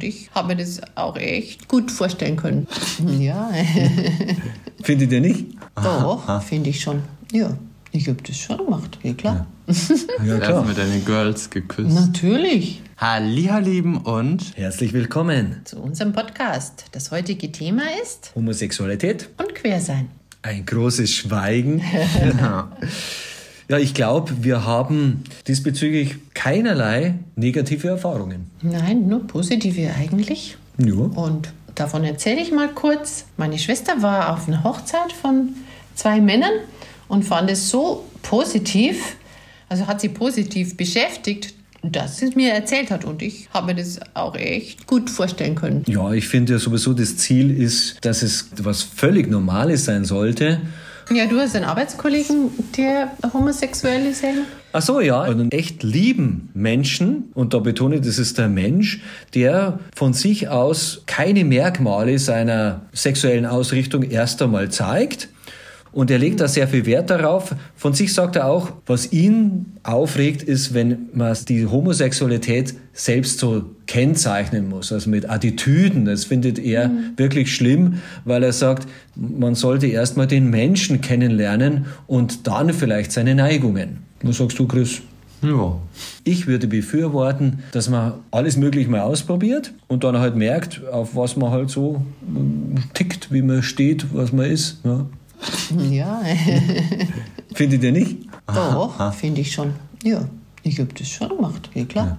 und ich habe mir das auch echt gut vorstellen können. Ja. Findet ihr nicht? Doch, finde ich schon. Ja, ich habe das schon gemacht, ja klar. Ja, Erst klar. mit deinen Girls geküsst. Natürlich. Hallihallieben und Herzlich willkommen. Zu unserem Podcast. Das heutige Thema ist Homosexualität, und Quersein. ein großes Schweigen. Ja, ich glaube, wir haben diesbezüglich keinerlei negative Erfahrungen. Nein, nur positive eigentlich. Ja. Und davon erzähle ich mal kurz. Meine Schwester war auf einer Hochzeit von zwei Männern und fand es so positiv, also hat sie positiv beschäftigt, dass sie es mir erzählt hat. Und ich habe mir das auch echt gut vorstellen können. Ja, ich finde ja sowieso, das Ziel ist, dass es was völlig Normales sein sollte. Ja, du hast einen Arbeitskollegen, der homosexuell ist? Ach so, ja. Einen echt lieben Menschen, und da betone ich, das ist der Mensch, der von sich aus keine Merkmale seiner sexuellen Ausrichtung erst einmal zeigt. Und er legt da sehr viel Wert darauf. Von sich sagt er auch, was ihn aufregt, ist, wenn man die Homosexualität selbst so kennzeichnen muss, also mit Attitüden. Das findet er wirklich schlimm, weil er sagt, man sollte erstmal den Menschen kennenlernen und dann vielleicht seine Neigungen. Was sagst du, Chris? ja. Ich würde befürworten, dass man alles möglich mal ausprobiert und dann halt merkt, auf was man halt so ähm, tickt, wie man steht, was man ist. Ja. Ja, Findet ihr nicht? doch, finde ich schon. Ja, ich habe das schon gemacht, ja klar.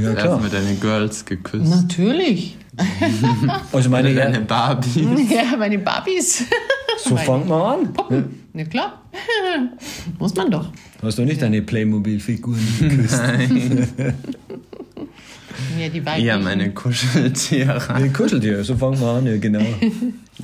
Ja, Erst mit deinen Girls geküsst. Natürlich. Also meine Mit deinen Herren, Barbie. Ja, meine Babys. so fangt man an. Puppen. Na klar. Muss man doch. Hast du nicht deine Playmobil-Figuren geküsst? Ja, die weiblichen. Ja, meine Kuscheltiere. Nee, Kuscheltier, so fangt man an, ja genau.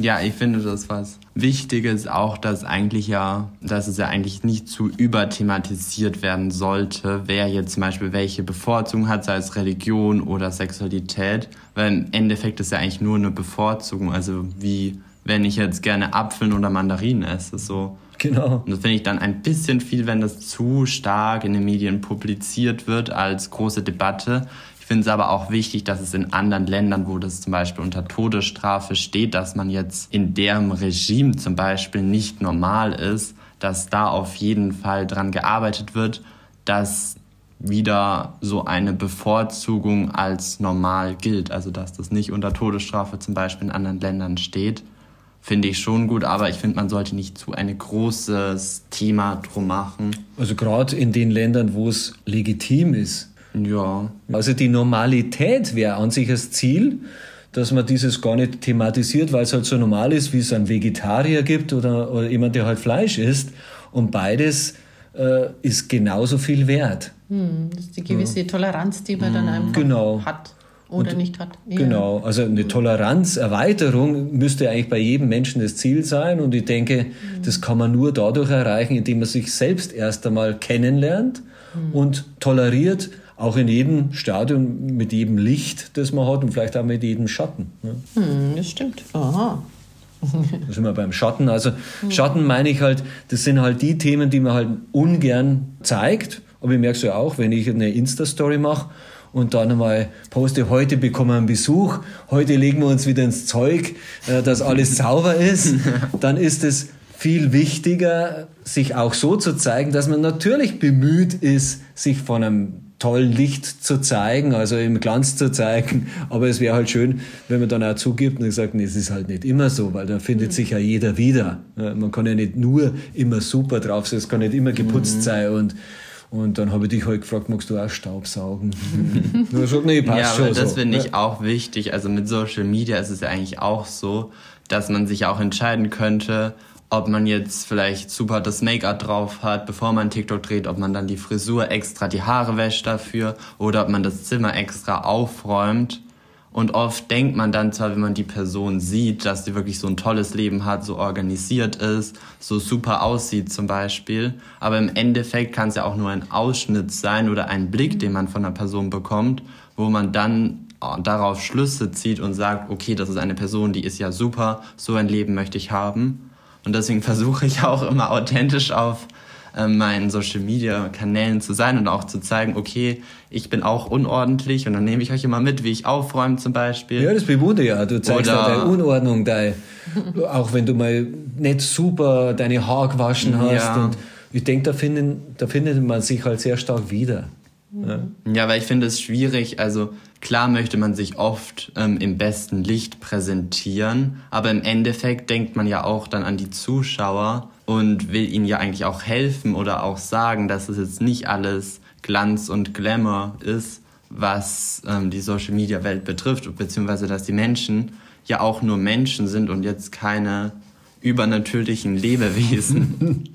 Ja, ich finde das was Wichtiges auch, dass eigentlich ja, dass es ja eigentlich nicht zu überthematisiert werden sollte, wer jetzt zum Beispiel welche Bevorzugung hat, sei es Religion oder Sexualität, weil im Endeffekt ist ja eigentlich nur eine Bevorzugung, also wie wenn ich jetzt gerne Apfeln oder Mandarinen esse, so. Genau. Und das finde ich dann ein bisschen viel, wenn das zu stark in den Medien publiziert wird als große Debatte. Finde es aber auch wichtig, dass es in anderen Ländern, wo das zum Beispiel unter Todesstrafe steht, dass man jetzt in deren Regime zum Beispiel nicht normal ist, dass da auf jeden Fall dran gearbeitet wird, dass wieder so eine Bevorzugung als normal gilt. Also dass das nicht unter Todesstrafe zum Beispiel in anderen Ländern steht finde ich schon gut, aber ich finde, man sollte nicht zu ein großes Thema drum machen. Also gerade in den Ländern, wo es legitim ist. Ja, Also die Normalität wäre an sich das Ziel, dass man dieses gar nicht thematisiert, weil es halt so normal ist, wie es einen Vegetarier gibt oder, oder jemand, der halt Fleisch isst. Und beides äh, ist genauso viel wert. Hm, das ist die gewisse Toleranz, die man dann einfach Genau. hat oder nicht hat. Ja. Genau, also eine Toleranzerweiterung müsste eigentlich bei jedem Menschen das Ziel sein. Und ich denke, das kann man nur dadurch erreichen, indem man sich selbst erst einmal kennenlernt und toleriert, auch in jedem Stadium mit jedem Licht, das man hat und vielleicht auch mit jedem Schatten. ne? Hm, das stimmt. Aha. Da sind wir beim Schatten. Also Schatten meine ich halt, das sind halt die Themen, die man halt ungern zeigt. Aber ich merke es ja auch, wenn ich eine Insta-Story mache und dann einmal poste, heute bekommen wir einen Besuch, heute legen wir uns wieder ins Zeug, äh, dass alles sauber ist, dann ist es viel wichtiger, sich auch so zu zeigen, dass man natürlich bemüht ist, sich von einem tollen Licht zu zeigen, also im Glanz zu zeigen. Aber es wäre halt schön, wenn man dann auch zugibt und sagt, nee, es ist halt nicht immer so, weil dann findet sich ja jeder wieder. Ja, Man kann ja nicht nur immer super drauf sein, es kann nicht immer geputzt sein und und dann habe ich dich halt gefragt, magst du auch Staubsaugen? Dann sagt, nee, passt ja schon aber das so. finde Ja. ich auch wichtig. Also mit Social Media ist es ja eigentlich auch so, dass man sich auch entscheiden könnte, ob man jetzt vielleicht super das Make-up drauf hat, bevor man TikTok dreht, ob man dann die Frisur extra, die Haare wäscht dafür oder ob man das Zimmer extra aufräumt. Und oft denkt man dann zwar, wenn man die Person sieht, dass die wirklich so ein tolles Leben hat, so organisiert ist, so super aussieht zum Beispiel. Aber im Endeffekt kann es ja auch nur ein Ausschnitt sein oder ein Blick, den man von einer Person bekommt, wo man dann äh, darauf Schlüsse zieht und sagt, okay, das ist eine Person, die ist ja super, so ein Leben möchte ich haben. Und deswegen versuche ich auch immer authentisch auf äh, meinen Social Media Kanälen zu sein und auch zu zeigen, okay, ich bin auch unordentlich und dann nehme ich euch immer mit, wie ich aufräume zum Beispiel. Ja, das bewundere ja. Du zeigst Oder- ja deine Unordnung, dein, auch wenn du mal nicht super deine Haare gewaschen hast. Ja. Und ich denke, da, finden, da findet man sich halt sehr stark wieder. Ja. Ja, weil ich finde es schwierig. Also klar möchte man sich oft ähm, im besten Licht präsentieren, aber im Endeffekt denkt man ja auch dann an die Zuschauer und will ihnen ja eigentlich auch helfen oder auch sagen, dass es jetzt nicht alles Glanz und Glamour ist, was ähm, die Social Media Welt betrifft, beziehungsweise dass die Menschen ja auch nur Menschen sind und jetzt keine übernatürlichen Lebewesen.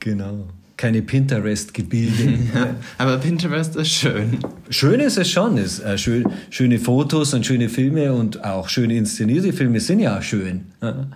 Genau. Keine Pinterest-Gebilde. aber Pinterest ist schön. Schön ist es schon. Es, äh, schön, schöne Fotos und schöne Filme und auch schön inszenierte Filme sind ja schön. Ja.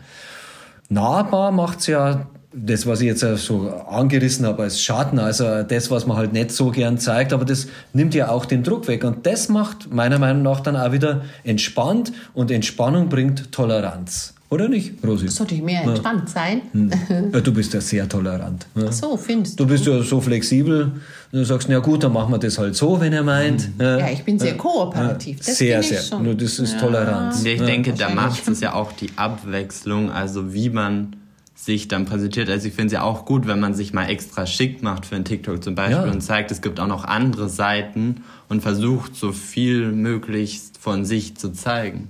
Nahbar macht's ja das, was ich jetzt äh, so angerissen habe als Schatten, also das, was man halt nicht so gern zeigt, aber das nimmt ja auch den Druck weg. Und das macht meiner Meinung nach dann auch wieder entspannt und Entspannung bringt Toleranz. Oder nicht, Rosi? Sollte ich mehr entspannt sein? Ja, du bist ja sehr tolerant. Ja. So, findest Du du? bist ja so flexibel, du sagst, na gut, dann machen wir das halt so, wenn er meint. Ja, ich bin sehr kooperativ. Das sehr, bin ich sehr. schon. Nur das ist Toleranz. Ja, ich Ja. denke, da macht es ja auch die Abwechslung, also wie man sich dann präsentiert. Also ich finde es ja auch gut, wenn man sich mal extra schick macht für einen TikTok zum Beispiel Ja. und zeigt, es gibt auch noch andere Seiten und versucht so viel möglichst von sich zu zeigen.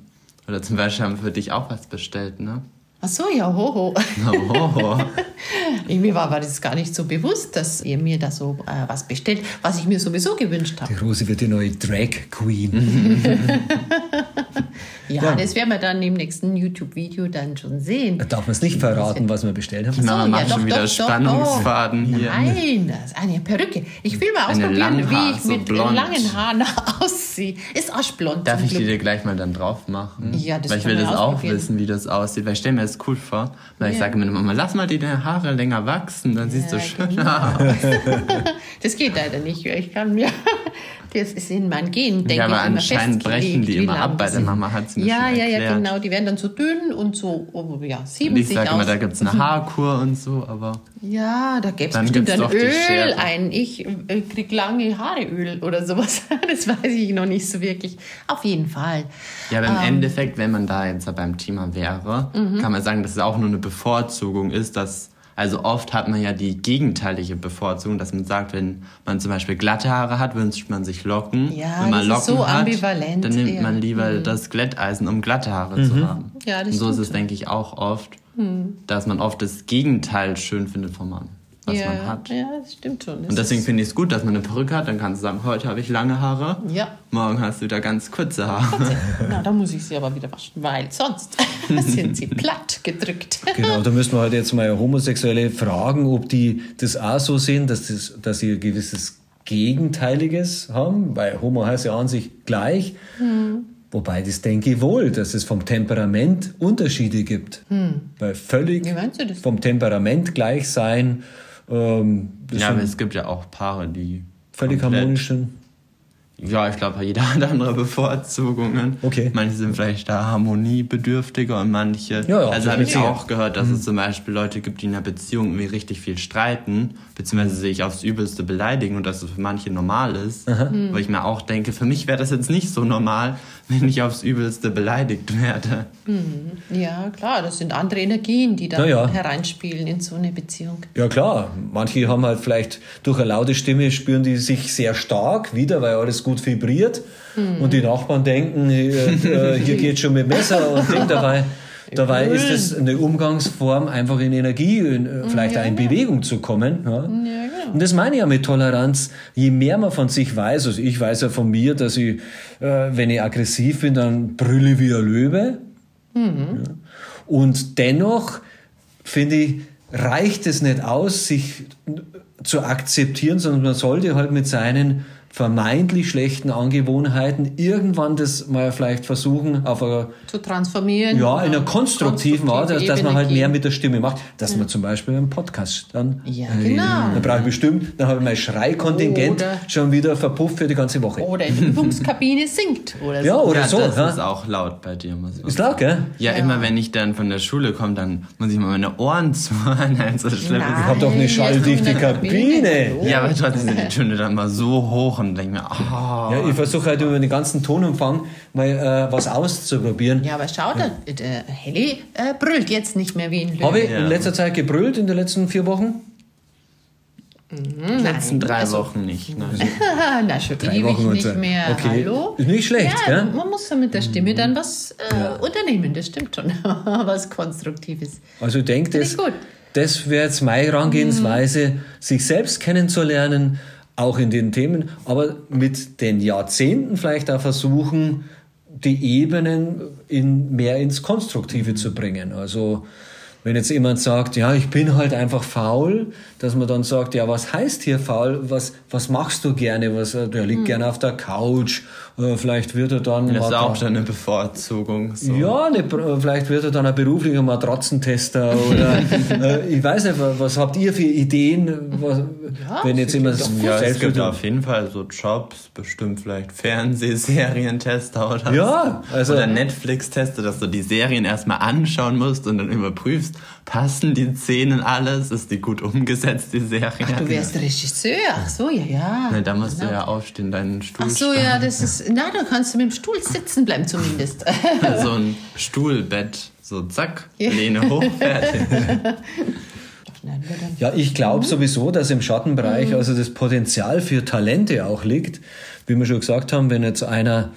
Oder zum Beispiel haben wir für dich auch was bestellt, ne? Ach so, ja, hoho. Oh, Mir war, war das gar nicht so bewusst, dass ihr mir da so äh, was bestellt, was ich mir sowieso gewünscht habe. Die Rosi wird die neue Drag Queen. Ja, Ja. das werden wir dann im nächsten YouTube-Video dann schon sehen. Darf man es nicht verraten, was wir bestellt haben? Na, man ja, macht doch, schon wieder doch, doch, Spannungsfaden oh. hier. Nein, das ist eine Perücke. Ich will mal ausprobieren, wie ich so mit blond. langen Haaren aussehe. Ist aschblond. Darf ich die dir gleich mal dann drauf machen? Ja, das Weil ich will das auch wissen, wie das aussieht. Weil ich stelle mir das cool vor. Weil ich Ja. sage mir Mama, lass mal die deine Haare länger wachsen, dann siehst du Ja, schön genau. aus. Das geht leider nicht. Ich kann mir, das ist in meinen Genen, denke Ja, aber ich, immer anscheinend brechen die immer ab. Bei der. Mama hat sie mir Ja, ja, ja, erklärt. genau. Die werden dann so dünn und so, oh, ja, sieben Und ich sich sage immer, da gibt's eine Haarkur und so, aber Ja, da gäbe es Dann bestimmt ein Öl ein. Ich äh, krieg lange Haareöl oder sowas. Das weiß ich noch nicht so wirklich. Auf jeden Fall. ja, aber im Ähm. Endeffekt, wenn man da jetzt beim Thema wäre, Mhm. kann man sagen, dass es auch nur eine Bevorzugung ist, dass also oft hat man ja die gegenteilige Bevorzugung, dass man sagt, wenn man zum Beispiel glatte Haare hat, wünscht man sich Locken. Ja, wenn man das ist Locken so hat, ambivalent dann nimmt eher. man lieber das Glätteisen, um glatte Haare zu haben. Ja, das Und so ist stimmt es, denke ich, auch oft, dass man oft das Gegenteil schön findet vom Mann, was ja, man hat. ja, das stimmt schon. Das Und deswegen finde ich es gut, dass man eine Perücke hat. Dann kannst du sagen, heute habe ich lange Haare, Ja. morgen hast du wieder ganz kurze Haare. Na, da muss ich sie aber wieder waschen, weil sonst sind sie platt gedrückt. Genau, da müssen wir halt jetzt mal Homosexuelle fragen, ob die das auch so sehen, dass, das, dass sie ein gewisses Gegenteiliges haben, weil Homo heißt ja an sich gleich. Wobei das denke ich wohl, dass es vom Temperament Unterschiede gibt. Weil völlig Wie meinst du das? vom Temperament gleich sein, ähm, ja, aber es gibt ja auch Paare, die völlig harmonisch sind. Ja, ich glaube, jeder hat andere Bevorzugungen. Okay. Manche sind vielleicht da harmoniebedürftiger und manche. Ja, ja, also habe ich auch gehört, dass es zum Beispiel Leute gibt, die in einer Beziehung irgendwie richtig viel streiten, beziehungsweise sich aufs Übelste beleidigen und dass es für manche normal ist. Wo ich mir auch denke, für mich wäre das jetzt nicht so normal, wenn ich aufs Übelste beleidigt werde. Ja, klar, das sind andere Energien, die da ja. hereinspielen in so eine Beziehung. Ja klar, manche haben halt vielleicht durch eine laute Stimme spüren die sich sehr stark wieder, weil alles gut vibriert und die Nachbarn denken, äh, äh, hier geht schon mit Messer und denken dabei, dabei ist es eine Umgangsform, einfach in Energie, in, äh, vielleicht auch in Bewegung zu kommen. Ja? Und das meine ich ja mit Toleranz. Je mehr man von sich weiß, also ich weiß ja von mir, dass ich, äh, wenn ich aggressiv bin, dann brülle wie ein Löwe. Und dennoch, finde ich, reicht es nicht aus, sich zu akzeptieren, sondern man sollte halt mit seinen vermeintlich schlechten Angewohnheiten irgendwann das mal vielleicht versuchen auf einer Zu transformieren. ja, in einer konstruktiven Art, dass, dass man halt mehr mit der Stimme macht, dass man zum Beispiel einen Podcast dann, Ja, äh, genau. dann brauche ich bestimmt, dann habe ich mein Schreikontingent Oder- schon wieder verpufft für die ganze Woche. Oder in der Übungskabine singt. Oder Ja, so. oder ja, so. das ja. ist auch laut bei dir. Muss man Ist laut, gell? Ja, immer wenn ich dann von der Schule komme, dann muss ich mal meine Ohren zuhören. Also schlimm. Nein. Ich habe doch eine schalldichte Kabine. Kabine. Ja, aber trotzdem sind die Töne dann mal so hoch und denke mir, oh. Ja, ich versuche halt über den ganzen Tonumfang mal äh, was auszuprobieren. Ja, aber schau, der, der Helly äh, brüllt jetzt nicht mehr wie ein Löwe. Habe ich Ja. in letzter Zeit gebrüllt, in den letzten vier Wochen? die letzten drei also- Wochen nicht. Ne? Na, schon Drei ewig Wochen nicht mehr. Okay. Hallo? Ist nicht schlecht, ja, gell? Man muss ja mit der Stimme dann was äh, unternehmen, das stimmt schon. was Konstruktives. Also ich denke, Finde das, das wäre jetzt meine Herangehensweise, sich selbst kennenzulernen, auch in den Themen, aber mit den Jahrzehnten vielleicht auch versuchen, die Ebenen in, mehr ins Konstruktive zu bringen. Also wenn jetzt jemand sagt, ja, ich bin halt einfach faul, dass man dann sagt, ja, was heißt hier faul? Was, was machst du gerne? Was, äh, der liegt gerne auf der Couch. Äh, Vielleicht wird er dann... Das ist mal- auch schon eine Bevorzugung. So. ja, eine, vielleicht wird er dann ein beruflicher Matratzentester oder äh, ich weiß nicht, was habt ihr für Ideen, was, wenn jetzt jemand Ja, es gibt auf jeden Fall so Jobs, bestimmt vielleicht Fernsehserientester oder Ja, so. also- oder Netflix-Tester, dass du die Serien erstmal anschauen musst und dann überprüfst, passen die Szenen alles, ist die gut umgesetzt, die Serie. Du wärst Regisseur. Ach so, ja, ja. Na, da musst Genau. du ja aufstehen, deinen Stuhl Ach so, ja, das ist. Na, dann kannst du mit dem Stuhl sitzen bleiben zumindest. So ein Stuhlbett, so zack. Lehne hoch, fertig. Ja, ich glaube Mhm. sowieso, dass im Schattenbereich also das Potenzial für Talente auch liegt. Wie wir schon gesagt haben, wenn jetzt einer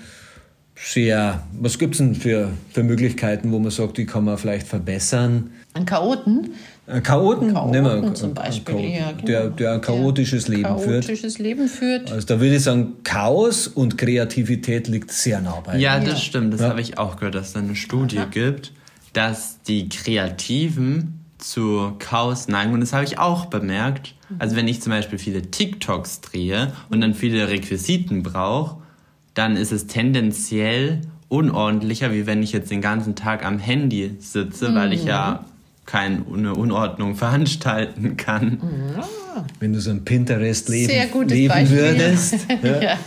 sehr, was gibt's denn für, für Möglichkeiten, wo man sagt, die kann man vielleicht verbessern? Ein Chaoten. Ein Chaoten, Chaoten nehmen wir, zum Beispiel, Chaoten, ja, genau. der, der ein chaotisches Leben führt. Chaotisches Leben führt. Also da würde ich sagen, Chaos und Kreativität liegt sehr nah bei. Ja, Ja. das stimmt. Das Ja. habe ich auch gehört, dass es da eine Studie gibt, dass die Kreativen zu Chaos neigen. Und das habe ich auch bemerkt. Also wenn ich zum Beispiel viele TikToks drehe und dann viele Requisiten brauche, dann ist es tendenziell unordentlicher, wie wenn ich jetzt den ganzen Tag am Handy sitze, weil ich ja keine Unordnung veranstalten kann. Wenn du so ein gutes leben Beispiel. würdest. Ja.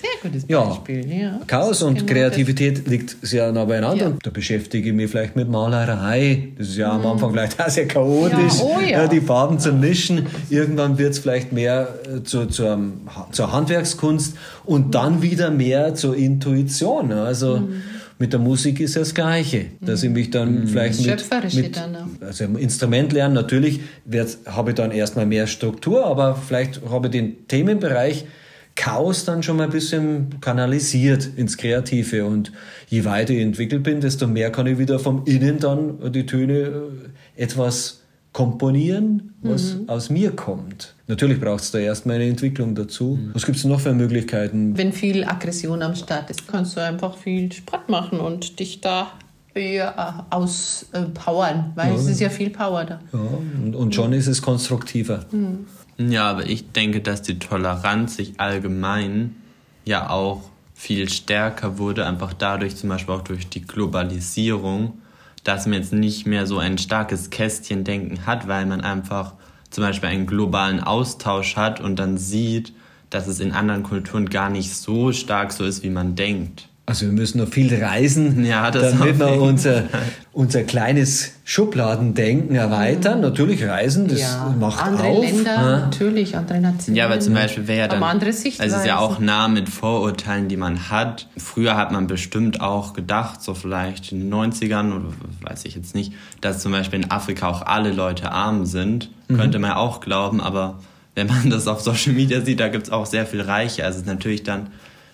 Sehr gutes Ja. Beispiel. Ja. Chaos und Genau Kreativität liegt sehr nah beieinander. Ja. Da beschäftige ich mich vielleicht mit Malerei. Das ist ja am Anfang vielleicht auch sehr chaotisch, Ja, oh ja. die Farben zu mischen. Irgendwann wird es vielleicht mehr äh, zu, zur, zur Handwerkskunst und dann wieder mehr zur Intuition. Also Mhm. mit der Musik ist ja das Gleiche. Dass ich mich dann vielleicht mit, Schöpferische mit dann also im Instrument lernen, natürlich wird- habe ich dann erstmal mehr Struktur, aber vielleicht habe ich den Themenbereich Chaos dann schon mal ein bisschen kanalisiert ins Kreative. Und je weiter ich entwickelt bin, desto mehr kann ich wieder vom Innen dann die Töne äh, etwas komponieren, was aus mir kommt. Natürlich braucht es da erstmal eine Entwicklung dazu. Was gibt es noch für Möglichkeiten? Wenn viel Aggression am Start ist, kannst du einfach viel Sport machen und dich da ja, auspowern, weil es ist ja viel Power da. Ja, und, und schon ist es konstruktiver. Ja, aber ich denke, dass die Toleranz sich allgemein ja auch viel stärker wurde, einfach dadurch zum Beispiel auch durch die Globalisierung, dass man jetzt nicht mehr so ein starkes Kästchendenken hat, weil man einfach zum Beispiel einen globalen Austausch hat und dann sieht, dass es in anderen Kulturen gar nicht so stark so ist, wie man denkt. Also wir müssen noch viel reisen, Ja, das damit wir unser, unser kleines Schubladendenken erweitern. Natürlich reisen, das ja, macht andere auf. Länder, ja. natürlich, andere Nationen. Ja, aber zum Beispiel wäre ja dann. andere Also es ist ja auch nah mit Vorurteilen, die man hat. Früher hat man bestimmt auch gedacht, so vielleicht in den 90ern oder weiß ich jetzt nicht, dass zum Beispiel in Afrika auch alle Leute arm sind. Könnte man ja auch glauben, aber wenn man das auf Social Media sieht, da gibt es auch sehr viel Reiche. Also es ist natürlich dann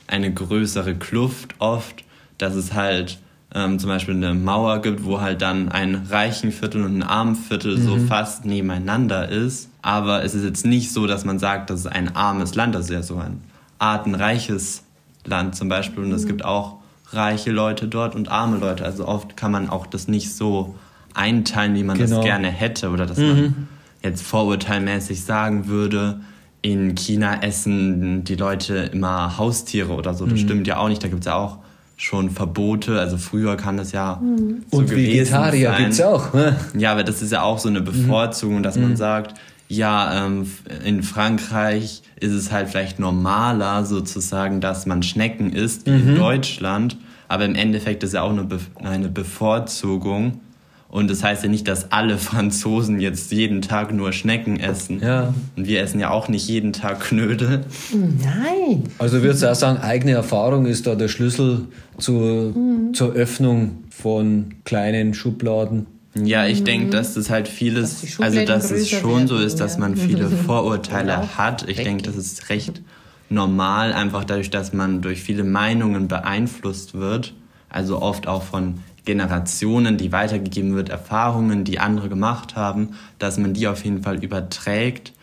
eine größere Kluft oft, dass es halt ähm, zum Beispiel eine Mauer gibt, wo halt dann ein reichen Viertel und ein armen Viertel so fast nebeneinander ist. Aber es ist jetzt nicht so, dass man sagt, das ist ein armes Land, das ist ja so ein artenreiches Land zum Beispiel. Und es gibt auch reiche Leute dort und arme Leute. Also oft kann man auch das nicht so einteilen, wie man Genau. das gerne hätte. Oder dass man jetzt vorurteilmäßig sagen würde, in China essen die Leute immer Haustiere oder so. Das mhm. stimmt ja auch nicht. Da gibt es ja auch schon Verbote. Also früher kann das ja mhm. so Und Vegetarier gibt es auch. Ne? Ja, aber das ist ja auch so eine Bevorzugung, dass man mhm. sagt, ja, ähm, in Frankreich ist es halt vielleicht normaler sozusagen, dass man Schnecken isst, wie mhm. in Deutschland. Aber im Endeffekt ist ja auch eine, Be eine Bevorzugung. Und das heißt ja nicht, dass alle Franzosen jetzt jeden Tag nur Schnecken essen. Ja. Und wir essen ja auch nicht jeden Tag Knödel. Nein. Also würdest du auch sagen, eigene Erfahrung ist da der Schlüssel zur, mhm. zur Öffnung von kleinen Schubladen? Ja, ich denke, dass das halt vieles, dass also dass es schon werden, so ist, dass man viele Vorurteile ja, hat. Ich denke, das ist recht normal, einfach dadurch, dass man durch viele Meinungen beeinflusst wird. Also oft auch von Generationen, die weitergegeben wird, Erfahrungen, die andere gemacht haben, dass man die auf jeden Fall überträgt.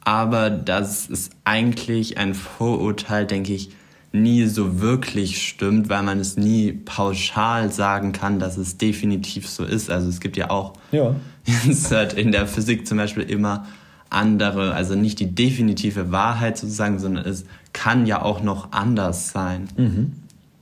Aber das ist eigentlich ein Vorurteil, denke ich, nie so wirklich stimmt, weil man es nie pauschal sagen kann, dass es definitiv so ist. Also es gibt ja auch ja. in der Physik zum Beispiel immer andere, also nicht die definitive Wahrheit sozusagen, sondern es kann ja auch noch anders sein. Mhm.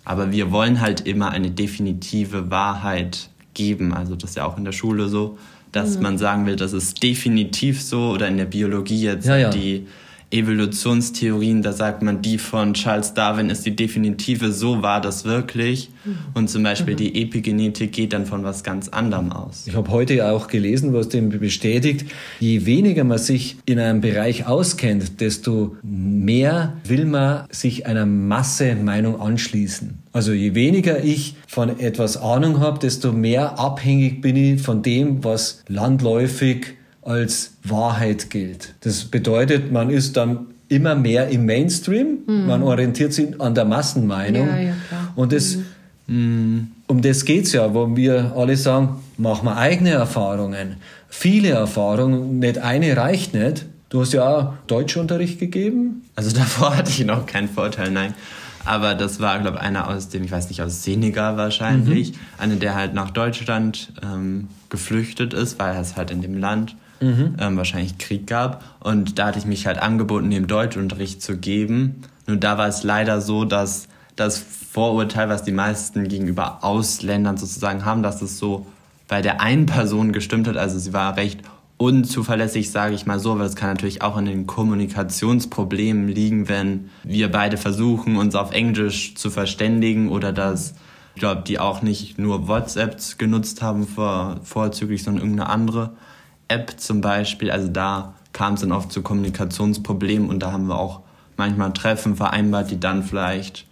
Aber wir wollen halt immer eine definitive Wahrheit geben. Also das ist ja auch in der Schule so, dass mhm. man sagen will, das ist definitiv so oder in der Biologie jetzt ja, ja. die Evolutionstheorien, da sagt man, die von Charles Darwin ist die definitive, so war das wirklich. Mhm. Und zum Beispiel mhm. die Epigenetik geht dann von was ganz anderem aus. Ich habe heute auch gelesen, was dem bestätigt, je weniger man sich in einem Bereich auskennt, desto mehr will man sich einer Masse-Meinung anschließen. Also je weniger ich von etwas Ahnung habe, desto mehr abhängig bin ich von dem, was landläufig als Wahrheit gilt. Das bedeutet, man ist dann immer mehr im Mainstream, mhm. man orientiert sich an der Massenmeinung. Ja, ja, und das, mhm. um das geht es ja, wo wir alle sagen, machen wir eigene Erfahrungen. Viele Erfahrungen, nicht eine reicht nicht. Du hast ja auch Deutschunterricht gegeben. Also davor hatte ich noch keinen Vorteil, nein. Aber das war, glaube ich, einer aus dem, ich weiß nicht, aus Senegal wahrscheinlich. Mhm. Einer, der halt nach Deutschland ähm, geflüchtet ist, weil er es halt in dem Land mhm. ähm, wahrscheinlich Krieg gab. Und da hatte ich mich halt angeboten, dem Deutschunterricht zu geben. Nur da war es leider so, dass das Vorurteil, was die meisten gegenüber Ausländern sozusagen haben, dass es so bei der einen Person gestimmt hat. Also sie war recht unzuverlässig, sage ich mal so, aber es kann natürlich auch an den Kommunikationsproblemen liegen, wenn wir beide versuchen, uns auf Englisch zu verständigen oder dass, ich glaube, die auch nicht nur WhatsApp genutzt haben vor, vorzüglich, sondern irgendeine andere. App zum Beispiel, also da kam es dann oft zu Kommunikationsproblemen und da haben wir auch manchmal Treffen vereinbart, die dann vielleicht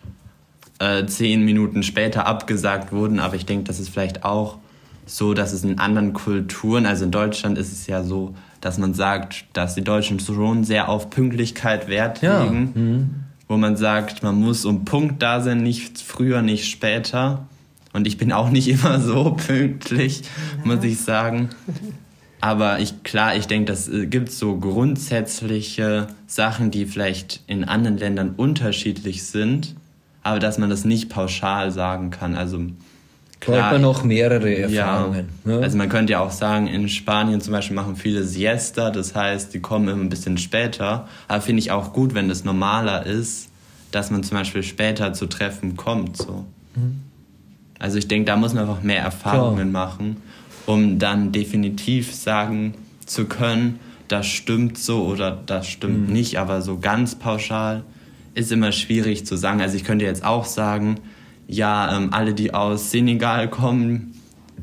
äh, zehn Minuten später abgesagt wurden. Aber ich denke, das ist vielleicht auch so, dass es in anderen Kulturen, also in Deutschland ist es ja so, dass man sagt, dass die Deutschen schon sehr auf Pünktlichkeit Wert legen. Ja. Mhm. Wo man sagt, man muss um Punkt da sein, nicht früher, nicht später. Und ich bin auch nicht immer so pünktlich, ja. muss ich sagen. Aber ich, klar, ich denke, das äh, gibt so grundsätzliche Sachen, die vielleicht in anderen Ländern unterschiedlich sind, aber dass man das nicht pauschal sagen kann. Also klar, man noch mehrere Erfahrungen. Ja, ne? Also man könnte ja auch sagen, in Spanien zum Beispiel machen viele Siesta, das heißt, die kommen immer ein bisschen später. Aber finde ich auch gut, wenn es normaler ist, dass man zum Beispiel später zu Treffen kommt. So. Mhm. Also ich denke, da muss man einfach mehr Erfahrungen klar. machen um dann definitiv sagen zu können, das stimmt so oder das stimmt mhm. nicht, aber so ganz pauschal ist immer schwierig zu sagen. Also ich könnte jetzt auch sagen, ja, ähm, alle, die aus Senegal kommen,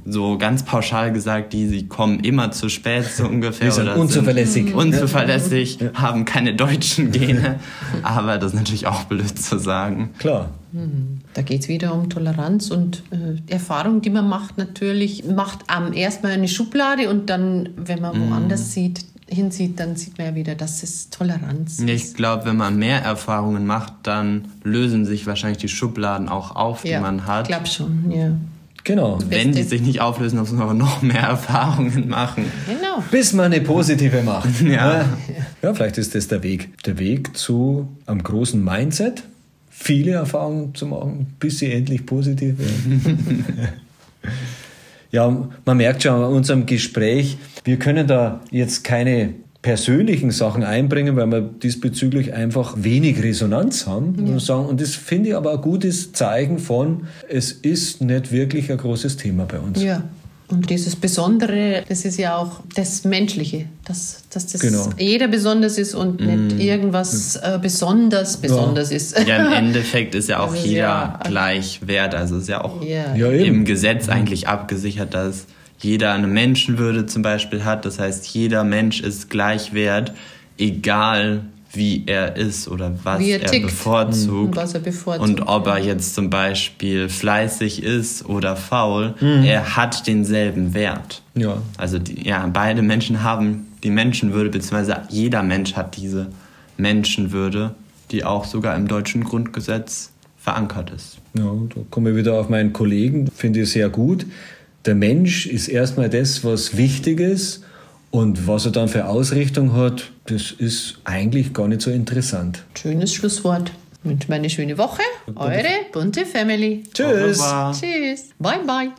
so ganz pauschal gesagt, die sie kommen immer zu spät so ungefähr. Sind oder unzuverlässig. Sind unzuverlässig, ja. haben keine deutschen Gene. Aber das ist natürlich auch blöd zu sagen. Klar. Mhm. Da geht es wieder um Toleranz und äh, Erfahrung, die man macht natürlich, macht am erstmal eine Schublade und dann, wenn man mhm. woanders sieht, hinsieht, dann sieht man ja wieder, dass es Toleranz ist. Ich glaube, wenn man mehr Erfahrungen macht, dann lösen sich wahrscheinlich die Schubladen auch auf, die man hat. Ich glaube schon, ja. Genau. Wenn die sich nicht auflösen, muss man aber noch mehr Erfahrungen machen. Genau. Bis man eine positive macht. ja. ja, vielleicht ist das der Weg. Der Weg zu einem großen Mindset, viele Erfahrungen zu machen, bis sie endlich positiv werden. ja, man merkt schon an unserem Gespräch, wir können da jetzt keine persönlichen Sachen einbringen, weil wir diesbezüglich einfach wenig Resonanz haben. Ja. Und, sagen, und das finde ich aber ein gutes Zeichen von, es ist nicht wirklich ein großes Thema bei uns. Ja. Und dieses Besondere, das ist ja auch das Menschliche, dass, dass das genau. jeder besonders ist und nicht mm. irgendwas äh, besonders besonders ja. ist. Ja, im Endeffekt ist ja auch also jeder ja, gleich wert. Also ist ja auch ja. im Gesetz eigentlich abgesichert, dass jeder eine Menschenwürde zum Beispiel hat. Das heißt, jeder Mensch ist gleich wert, egal wie er ist oder was er, er, bevorzugt. Was er bevorzugt. Und ob er jetzt zum Beispiel fleißig ist oder faul, mhm. er hat denselben Wert. Ja. Also die, ja, beide Menschen haben die Menschenwürde, beziehungsweise jeder Mensch hat diese Menschenwürde, die auch sogar im deutschen Grundgesetz verankert ist. Ja, da komme ich wieder auf meinen Kollegen, finde ich sehr gut. Der Mensch ist erstmal das, was wichtig ist und was er dann für Ausrichtung hat, das ist eigentlich gar nicht so interessant. Schönes Schlusswort. Und meine schöne Woche. Eure bunte Family. Tschüss. Tschüss. Bye, bye.